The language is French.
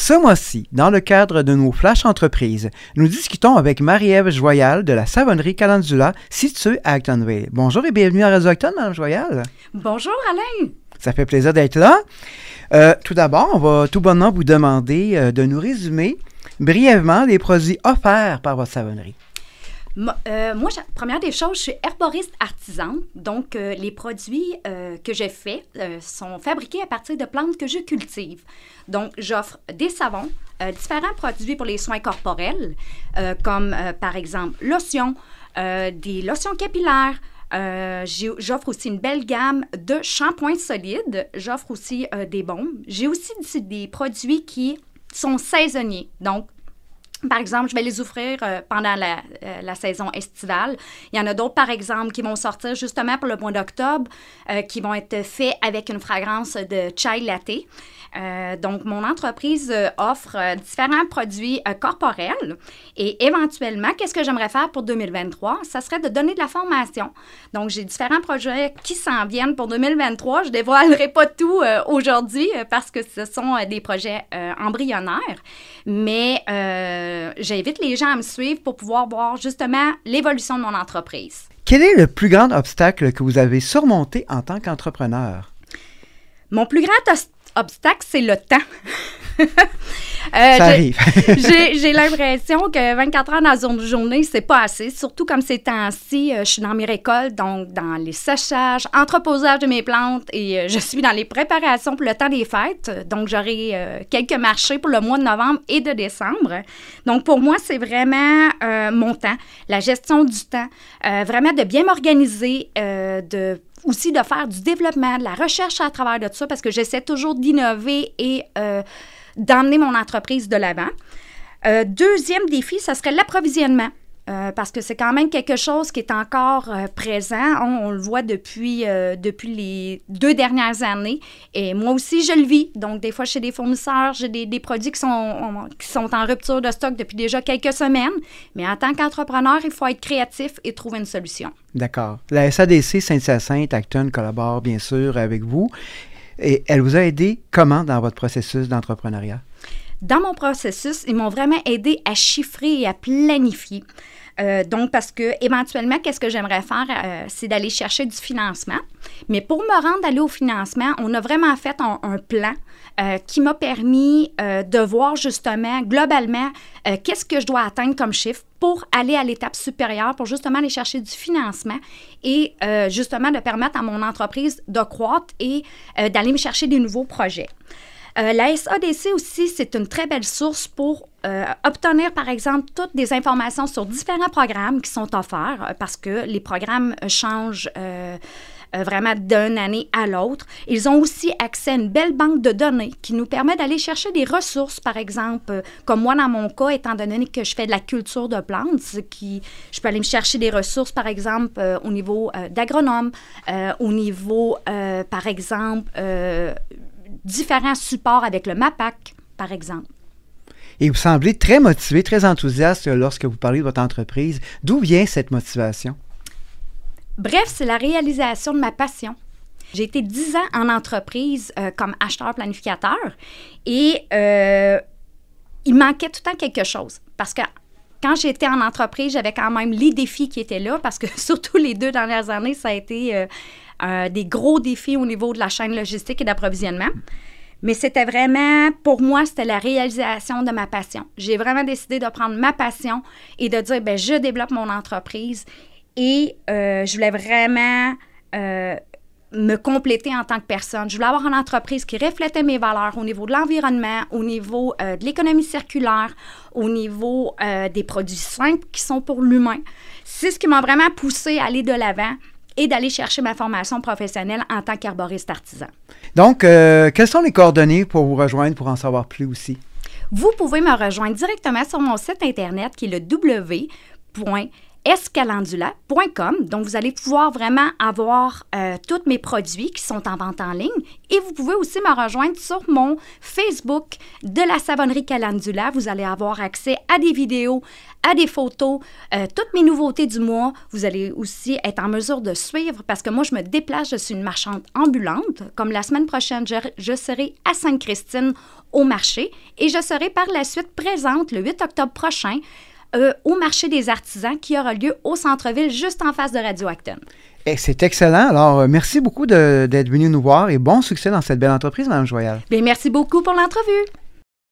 Ce mois-ci, dans le cadre de nos Flash Entreprises, nous discutons avec Marie-Ève Joyal de la savonnerie Calendula située à Actonville. Bonjour et bienvenue à Radio Acton, Mme Joyal. Bonjour Alain. Ça fait plaisir d'être là. Euh, tout d'abord, on va tout bonnement vous demander euh, de nous résumer brièvement les produits offerts par votre savonnerie. Euh, moi, première des choses, je suis herboriste artisan. Donc, euh, les produits euh, que je fais sont fabriqués à partir de plantes que je cultive. Donc, j'offre des savons, différents produits pour les soins corporels, comme par exemple lotions, des lotions capillaires. j'offre aussi une belle gamme de shampoings solides. J'offre aussi des bombes. J'ai aussi des produits qui sont saisonniers. Donc, par exemple, je vais les offrir euh, pendant euh, la, saison estivale. Il y en a d'autres, par exemple, qui vont sortir justement pour le mois d'octobre, euh, qui vont être faits avec une fragrance de chai latte. Donc, mon entreprise offre différents produits corporels et éventuellement, qu'est-ce que j'aimerais faire pour 2023? Ça serait de donner de la formation. Donc, j'ai différents projets qui s'en viennent pour 2023. Je ne dévoilerai pas tout aujourd'hui parce que ce sont des projets embryonnaires, mais j'invite les gens à me suivre pour pouvoir voir justement l'évolution de mon entreprise. Quel est le plus grand obstacle que vous avez surmonté en tant qu'entrepreneur? Mon plus grand obstacle, c'est le temps. Euh, ça arrive. j'ai l'impression que 24 heures dans une journée, c'est pas assez. Surtout comme ces temps-ci, euh, je suis dans mes récoltes, donc dans les séchages, entreposage de mes plantes et euh, je suis dans les préparations pour le temps des fêtes. Donc, j'aurai quelques marchés pour le mois de novembre et de décembre. Donc, pour moi, c'est vraiment mon temps, la gestion du temps, vraiment de bien m'organiser, de aussi de faire du développement, de la recherche à travers de ça, parce que j'essaie toujours d'innover et euh, d'emmener mon entreprise de l'avant. Euh, deuxième défi, ce serait l'approvisionnement. Euh, parce que c'est quand même quelque chose qui est encore présent. On, le voit depuis, depuis les deux dernières années. Et moi aussi, je le vis. Donc, des fois, chez des fournisseurs, j'ai des, des, produits qui sont, qui sont en rupture de stock depuis déjà quelques semaines. Mais en tant qu'entrepreneur, il faut être créatif et trouver une solution. D'accord. La SADC Saint-Hyacinthe, Acton collabore bien sûr avec vous. Et elle vous a aidé comment dans votre processus d'entrepreneuriat? Dans mon processus, ils m'ont vraiment aidé à chiffrer et à planifier. Euh, donc, parce que éventuellement, qu'est-ce que j'aimerais faire, euh, c'est d'aller chercher du financement. Mais pour me rendre aller au financement, on a vraiment fait un, plan euh, qui m'a permis de voir justement globalement qu'est-ce que je dois atteindre comme chiffre pour aller à l'étape supérieure, pour justement aller chercher du financement et justement de permettre à mon entreprise de croître et d'aller me chercher des nouveaux projets. Euh, la SADC aussi, c'est une très belle source pour euh, obtenir, par exemple, toutes des informations sur différents programmes qui sont offerts euh, parce que les programmes changent. vraiment d'une année à l'autre. Ils ont aussi accès à une belle banque de données qui nous permet d'aller chercher des ressources, par exemple, comme moi dans mon cas, étant donné que je fais de la culture de plantes, je peux aller me chercher des ressources, par exemple, au niveau d'agronome, au niveau, par exemple, différents supports avec le MAPAC, par exemple. Et vous semblez très motivé, très enthousiaste lorsque vous parlez de votre entreprise. D'où vient cette motivation? Bref, c'est la réalisation de ma passion. J'ai été dix ans en entreprise euh, comme acheteur-planificateur et euh, il manquait tout le temps quelque chose. Parce que quand j'étais en entreprise, j'avais quand même les défis qui étaient là parce que surtout les deux dernières années, ça a été euh, euh, des gros défis au niveau de la chaîne logistique et d'approvisionnement. Mais c'était vraiment, pour moi, c'était la réalisation de ma passion. J'ai vraiment décidé de prendre ma passion et de dire, ben je développe mon entreprise et euh, je voulais vraiment euh, me compléter en tant que personne. Je voulais avoir une entreprise qui reflétait mes valeurs au niveau de l'environnement, au niveau de l'économie circulaire, au niveau des produits simples qui sont pour l'humain. C'est ce qui m'a vraiment poussé à aller de l'avant et d'aller chercher ma formation professionnelle en tant qu'arboriste artisan. Donc, euh, quelles sont les coordonnées pour vous rejoindre pour en savoir plus aussi? Vous pouvez me rejoindre directement sur mon site Internet qui est le www escalendula.com. Donc, vous allez pouvoir vraiment avoir euh, tous mes produits qui sont en vente en ligne. Et vous pouvez aussi me rejoindre sur mon Facebook de la savonnerie Calendula. Vous allez avoir accès à des vidéos, à des photos, euh, toutes mes nouveautés du mois. Vous allez aussi être en mesure de suivre parce que moi, je me déplace, je suis une marchande ambulante. Comme la semaine prochaine, je, je serai à Sainte-Christine au marché et je serai par la suite présente le 8 octobre prochain euh, au marché des artisans qui aura lieu au centre-ville, juste en face de Radio Acton. Eh, c'est excellent. Alors, euh, merci beaucoup d'être venu nous voir et bon succès dans cette belle entreprise, Mme Joyal. Bien, merci beaucoup pour l'entrevue.